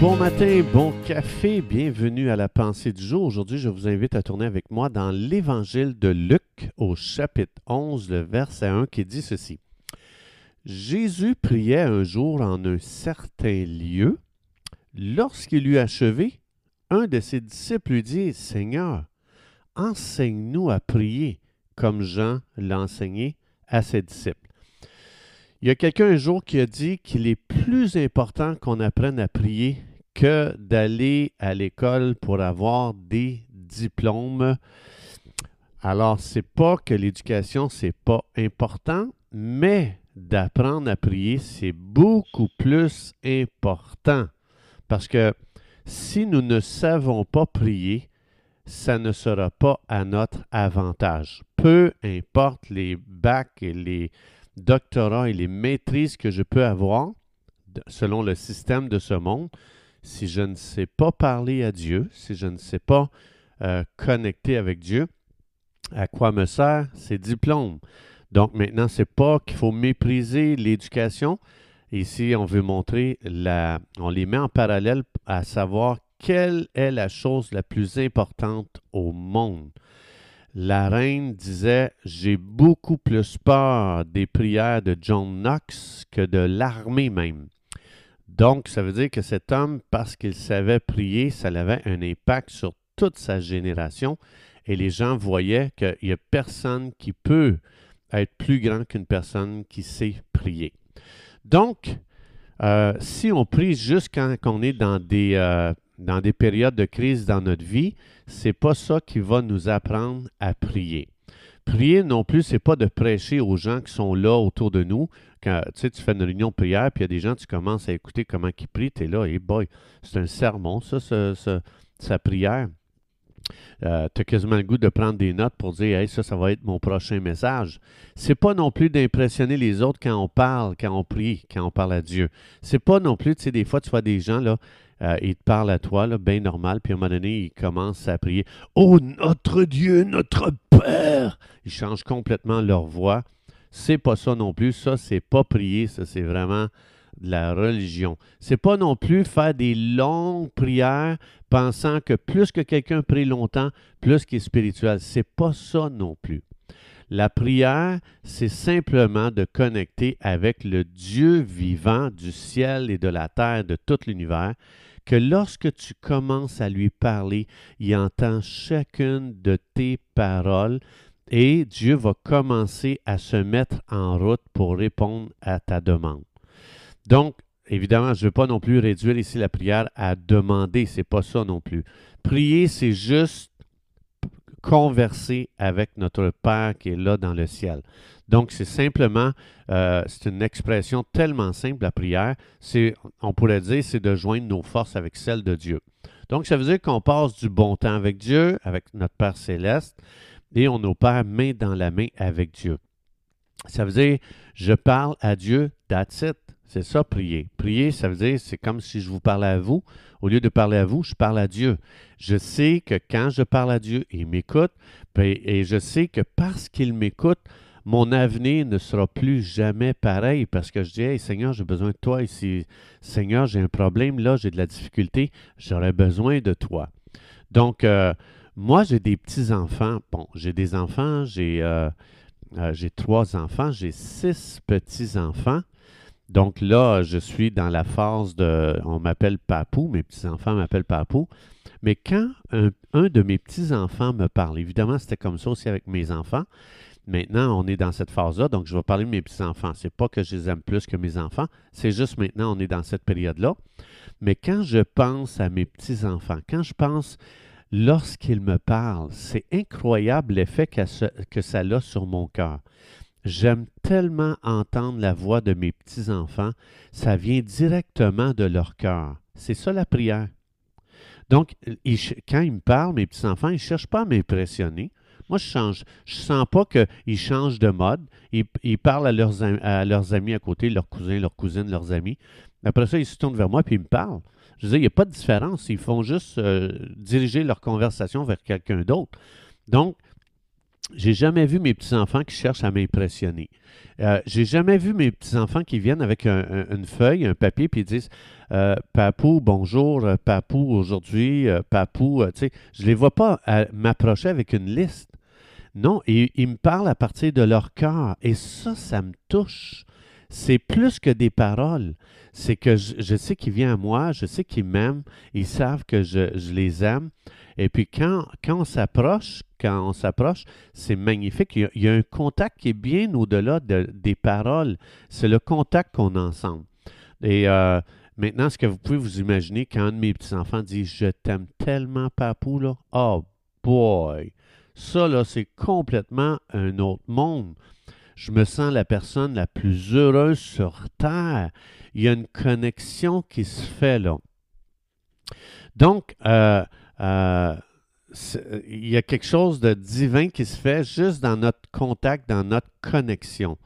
Bon matin, bon café, bienvenue à la pensée du jour. Aujourd'hui, je vous invite à tourner avec moi dans l'évangile de Luc au chapitre 11, le verset 1 qui dit ceci. Jésus priait un jour en un certain lieu. Lorsqu'il eut achevé, un de ses disciples lui dit, Seigneur, enseigne-nous à prier comme Jean l'a enseigné à ses disciples. Il y a quelqu'un un jour qui a dit qu'il est plus important qu'on apprenne à prier que d'aller à l'école pour avoir des diplômes. Alors, c'est pas que l'éducation, c'est pas important, mais d'apprendre à prier, c'est beaucoup plus important. Parce que si nous ne savons pas prier, ça ne sera pas à notre avantage. Peu importe les bacs et les doctorats et les maîtrises que je peux avoir selon le système de ce monde, si je ne sais pas parler à Dieu, si je ne sais pas euh, connecter avec Dieu, à quoi me sert ces diplômes? Donc maintenant, ce n'est pas qu'il faut mépriser l'éducation. Ici, on veut montrer la. On les met en parallèle à savoir quelle est la chose la plus importante au monde. La reine disait J'ai beaucoup plus peur des prières de John Knox que de l'armée même. Donc, ça veut dire que cet homme, parce qu'il savait prier, ça avait un impact sur toute sa génération et les gens voyaient qu'il n'y a personne qui peut être plus grand qu'une personne qui sait prier. Donc, euh, si on prie juste quand on est dans des, euh, dans des périodes de crise dans notre vie, c'est pas ça qui va nous apprendre à prier. Prier non plus, c'est pas de prêcher aux gens qui sont là autour de nous. Quand tu fais une réunion de prière, puis il y a des gens, tu commences à écouter comment ils prient, tu es là, et boy, c'est un sermon, ça, sa prière. Euh, tu as quasiment le goût de prendre des notes pour dire hey, ça, ça va être mon prochain message. C'est pas non plus d'impressionner les autres quand on parle, quand on prie, quand on parle à Dieu. C'est pas non plus, tu sais, des fois, tu vois des gens, là, euh, ils te parlent à toi, bien normal, puis à un moment donné, ils commencent à prier Oh notre Dieu, notre Père Ils changent complètement leur voix. C'est pas ça non plus. Ça, c'est pas prier, ça, c'est vraiment de la religion. C'est pas non plus faire des longues prières pensant que plus que quelqu'un prie longtemps, plus qu'il est spirituel. C'est pas ça non plus. La prière, c'est simplement de connecter avec le Dieu vivant du ciel et de la terre, de tout l'univers, que lorsque tu commences à lui parler, il entend chacune de tes paroles et Dieu va commencer à se mettre en route pour répondre à ta demande. Donc, évidemment, je ne veux pas non plus réduire ici la prière à demander, c'est pas ça non plus. Prier, c'est juste converser avec notre Père qui est là dans le ciel. Donc, c'est simplement, euh, c'est une expression tellement simple, la prière. C'est, on pourrait dire, c'est de joindre nos forces avec celles de Dieu. Donc, ça veut dire qu'on passe du bon temps avec Dieu, avec notre Père céleste, et on opère main dans la main avec Dieu. Ça veut dire, je parle à Dieu, that's. C'est ça, prier. Prier, ça veut dire, c'est comme si je vous parlais à vous. Au lieu de parler à vous, je parle à Dieu. Je sais que quand je parle à Dieu, il m'écoute. Et je sais que parce qu'il m'écoute, mon avenir ne sera plus jamais pareil parce que je dis, Seigneur, j'ai besoin de toi ici. Seigneur, j'ai un problème là, j'ai de la difficulté, j'aurais besoin de toi. Donc, euh, moi, j'ai des petits-enfants. Bon, j'ai des enfants, j'ai euh, euh, trois enfants, j'ai six petits-enfants. Donc là, je suis dans la phase de, on m'appelle papou, mes petits-enfants m'appellent papou. Mais quand un, de mes petits-enfants me parle, évidemment, c'était comme ça aussi avec mes enfants. Maintenant, on est dans cette phase-là, donc je vais parler de mes petits-enfants. C'est pas que je les aime plus que mes enfants, c'est juste maintenant, on est dans cette période-là. Mais quand je pense à mes petits-enfants, quand je pense lorsqu'ils me parlent, c'est incroyable l'effet que ça a sur mon cœur. J'aime tellement entendre la voix de mes petits-enfants, ça vient directement de leur cœur. C'est ça la prière. Donc, quand ils me parlent, mes petits-enfants, ils ne cherchent pas à m'impressionner. Moi, je change. Je sens pas qu'ils changent de mode. Ils, parlent à leurs, à leurs, amis à côté, leurs cousins, leurs cousines, leurs amis. Après ça, ils se tournent vers moi et ils me parlent. Je veux dire, il n'y a pas de différence. Ils font juste euh, diriger leur conversation vers quelqu'un d'autre. Donc, J'ai jamais vu mes petits-enfants qui cherchent à m'impressionner. Euh, j'ai jamais vu mes petits-enfants qui viennent avec une feuille, un papier, puis ils disent euh, Papou, bonjour, euh, Papou, aujourd'hui, Papou. tu sais, je ne les vois pas m'approcher avec une liste. Non, ils, me parlent à partir de leur cœur. Et ça, ça me touche. C'est plus que des paroles. C'est que je, sais qu'ils viennent à moi, je sais qu'ils m'aiment, ils savent que je, je les aime. Et puis quand, quand on s'approche, quand on s'approche, c'est magnifique. Il y, a, un contact qui est bien au-delà des paroles. C'est le contact qu'on a ensemble. Et euh, maintenant, ce que vous pouvez vous imaginer quand un de mes petits-enfants dit Je t'aime tellement, papou, là. Oh boy! Ça, là, c'est complètement un autre monde. Je me sens la personne la plus heureuse sur Terre. Il y a une connexion qui se fait là. Donc, euh, euh, il y a quelque chose de divin qui se fait juste dans notre contact, dans notre connexion.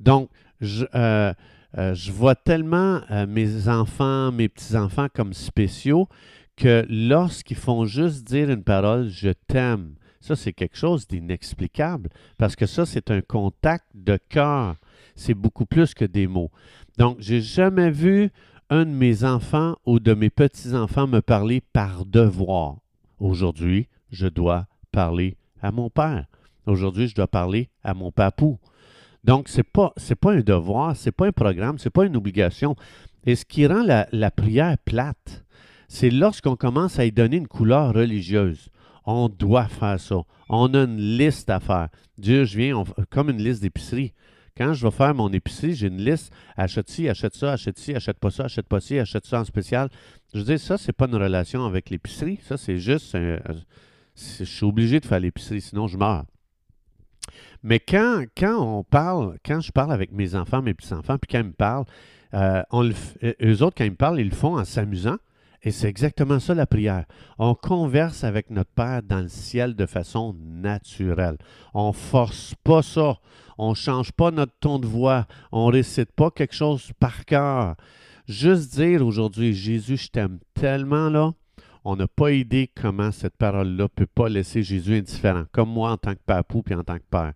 Donc, je, euh, euh, vois tellement mes enfants, mes petits-enfants comme spéciaux que lorsqu'ils font juste dire une parole, je t'aime, ça c'est quelque chose d'inexplicable parce que ça c'est un contact de cœur. C'est beaucoup plus que des mots. Donc, j'ai jamais vu un de mes enfants ou de mes petits-enfants me parler par devoir. Aujourd'hui, je dois parler à mon père. Aujourd'hui, je dois parler à mon papou. Donc, ce n'est pas, pas un devoir, ce n'est pas un programme, ce n'est pas une obligation. Et ce qui rend la, la prière plate, c'est lorsqu'on commence à y donner une couleur religieuse. On doit faire ça. On a une liste à faire. Dieu, je viens comme une liste d'épicerie. Quand je vais faire mon épicerie, j'ai une liste. Achète ci, achète ça, achète ci, achète pas ça, achète pas ci, achète ça en spécial. Je dire, ça, c'est pas une relation avec l'épicerie. Ça, c'est juste. je suis obligé de faire l'épicerie, sinon je meurs. Mais quand, quand on parle, quand je parle avec mes enfants, mes petits-enfants, puis quand ils me parlent, euh, on eux autres, quand ils me parlent, ils le font en s'amusant. Et c'est exactement ça la prière. On converse avec notre Père dans le ciel de façon naturelle. On ne force pas ça. On ne change pas notre ton de voix. On ne récite pas quelque chose par cœur. Juste dire aujourd'hui, Jésus, je t'aime tellement là. On n'a pas idée comment cette parole-là ne peut pas laisser Jésus indifférent, comme moi en tant que papou puis en tant que père.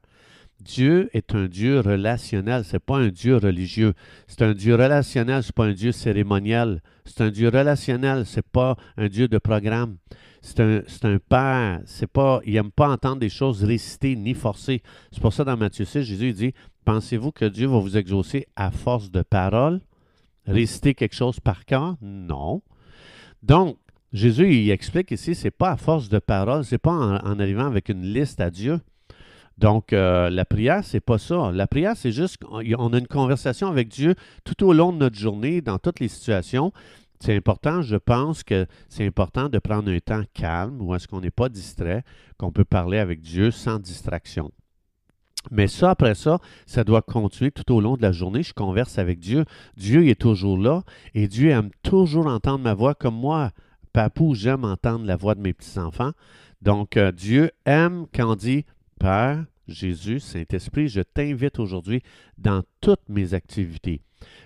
Dieu est un Dieu relationnel, ce n'est pas un Dieu religieux. C'est un Dieu relationnel, ce n'est pas un Dieu cérémoniel. C'est un Dieu relationnel, ce n'est pas un Dieu de programme. C'est un, un, Père, c'est pas, il n'aime pas entendre des choses récitées ni forcées. C'est pour ça dans Matthieu 6, Jésus dit, pensez-vous que Dieu va vous exaucer à force de paroles? Réciter quelque chose par cœur? Non. Donc, Jésus, il explique ici, c'est pas à force de paroles, c'est pas en arrivant avec une liste à Dieu. Donc, euh, la prière, c'est pas ça. La prière, c'est juste qu'on a une conversation avec Dieu tout au long de notre journée, dans toutes les situations. C'est important, je pense que c'est important de prendre un temps calme où est-ce qu'on n'est pas distrait, qu'on peut parler avec Dieu sans distraction. Mais ça, après ça, ça doit continuer tout au long de la journée. Je converse avec Dieu. Dieu est toujours là et Dieu aime toujours entendre ma voix comme moi. Papou, j'aime entendre la voix de mes petits-enfants. Donc, euh, Dieu aime quand on dit Père, Jésus, Saint-Esprit, je t'invite aujourd'hui dans toutes mes activités.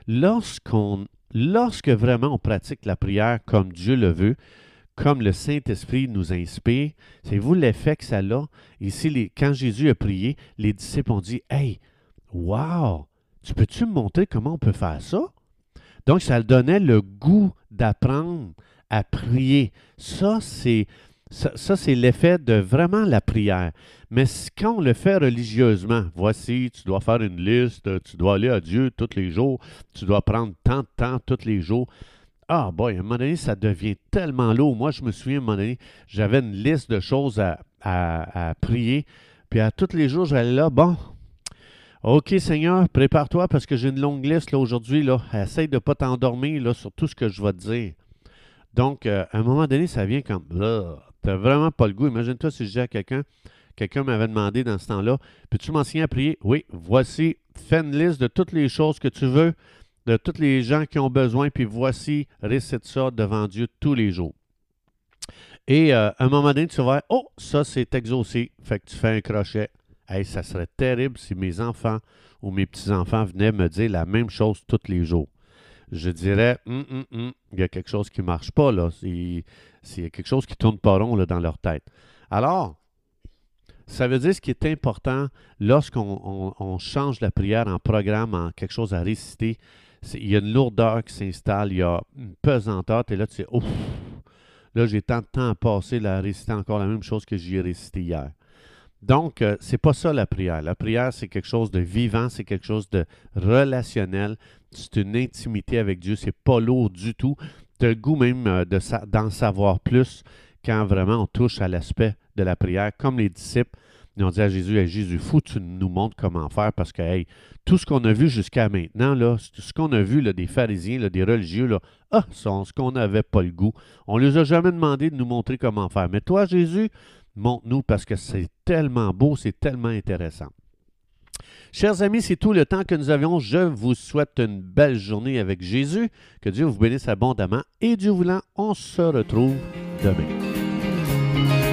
Lorsque vraiment on pratique la prière comme Dieu le veut, comme le Saint-Esprit nous inspire, c'est vous l'effet que ça a? Ici, quand Jésus a prié, les disciples ont dit Hey, wow, tu peux-tu me montrer comment on peut faire ça? Donc, ça donnait le goût d'apprendre à prier. Ça, c'est ça, c'est l'effet de vraiment la prière. Mais quand on le fait religieusement, voici, tu dois faire une liste, tu dois aller à Dieu tous les jours, tu dois prendre tant de temps tous les jours. Ah, boy, à un moment donné, ça devient tellement lourd. Moi, je me souviens, à un moment donné, j'avais une liste de choses à, prier. Puis à tous les jours, j'allais là, bon, OK, Seigneur, prépare-toi parce que j'ai une longue liste aujourd'hui. Là. Essaye de ne pas t'endormir là, sur tout ce que je vais te dire. Donc, euh, à un moment donné, ça vient comme là, n'as vraiment pas le goût. Imagine-toi si je dis à quelqu'un, quelqu'un m'avait demandé dans ce temps-là, peux-tu m'enseigner à prier? Oui, voici, fais une liste de toutes les choses que tu veux, de tous les gens qui ont besoin, puis voici, récite ça devant Dieu tous les jours. Et euh, à un moment donné, tu vas voir, oh, ça c'est exaucé. Fait que tu fais un crochet. Hey, ça serait terrible si mes enfants ou mes petits-enfants venaient me dire la même chose tous les jours je dirais, hum, hum, hum, il y a quelque chose qui ne marche pas, là. C'est quelque chose qui ne tourne pas rond là, dans leur tête. Alors, Ça veut dire ce qui est important lorsqu'on change la prière en programme, en quelque chose à réciter. Il y a une lourdeur qui s'installe, il y a une pesanteur, et là tu sais, ouf, là j'ai tant de temps à passer à réciter encore la même chose que j'y ai récité hier. Donc, euh, c'est pas ça la prière. La prière, c'est quelque chose de vivant, c'est quelque chose de relationnel. C'est une intimité avec Dieu. C'est pas lourd du tout. Tu as le goût même euh, d'en savoir plus quand vraiment on touche à l'aspect de la prière, comme les disciples. Ils ont dit à Jésus, hey, Jésus, fou, tu nous montres comment faire parce que hey, tout ce qu'on a vu jusqu'à maintenant, là, ce qu'on a vu là, des pharisiens, là, des religieux, là, ah, ce qu'on n'avait pas le goût. On ne les a jamais demandé de nous montrer comment faire. Mais toi, Jésus, montre-nous parce que c'est tellement beau, c'est tellement intéressant. Chers amis, c'est tout le temps que nous avions. Je vous souhaite une belle journée avec Jésus. Que Dieu vous bénisse abondamment. Et Dieu voulant, on se retrouve demain.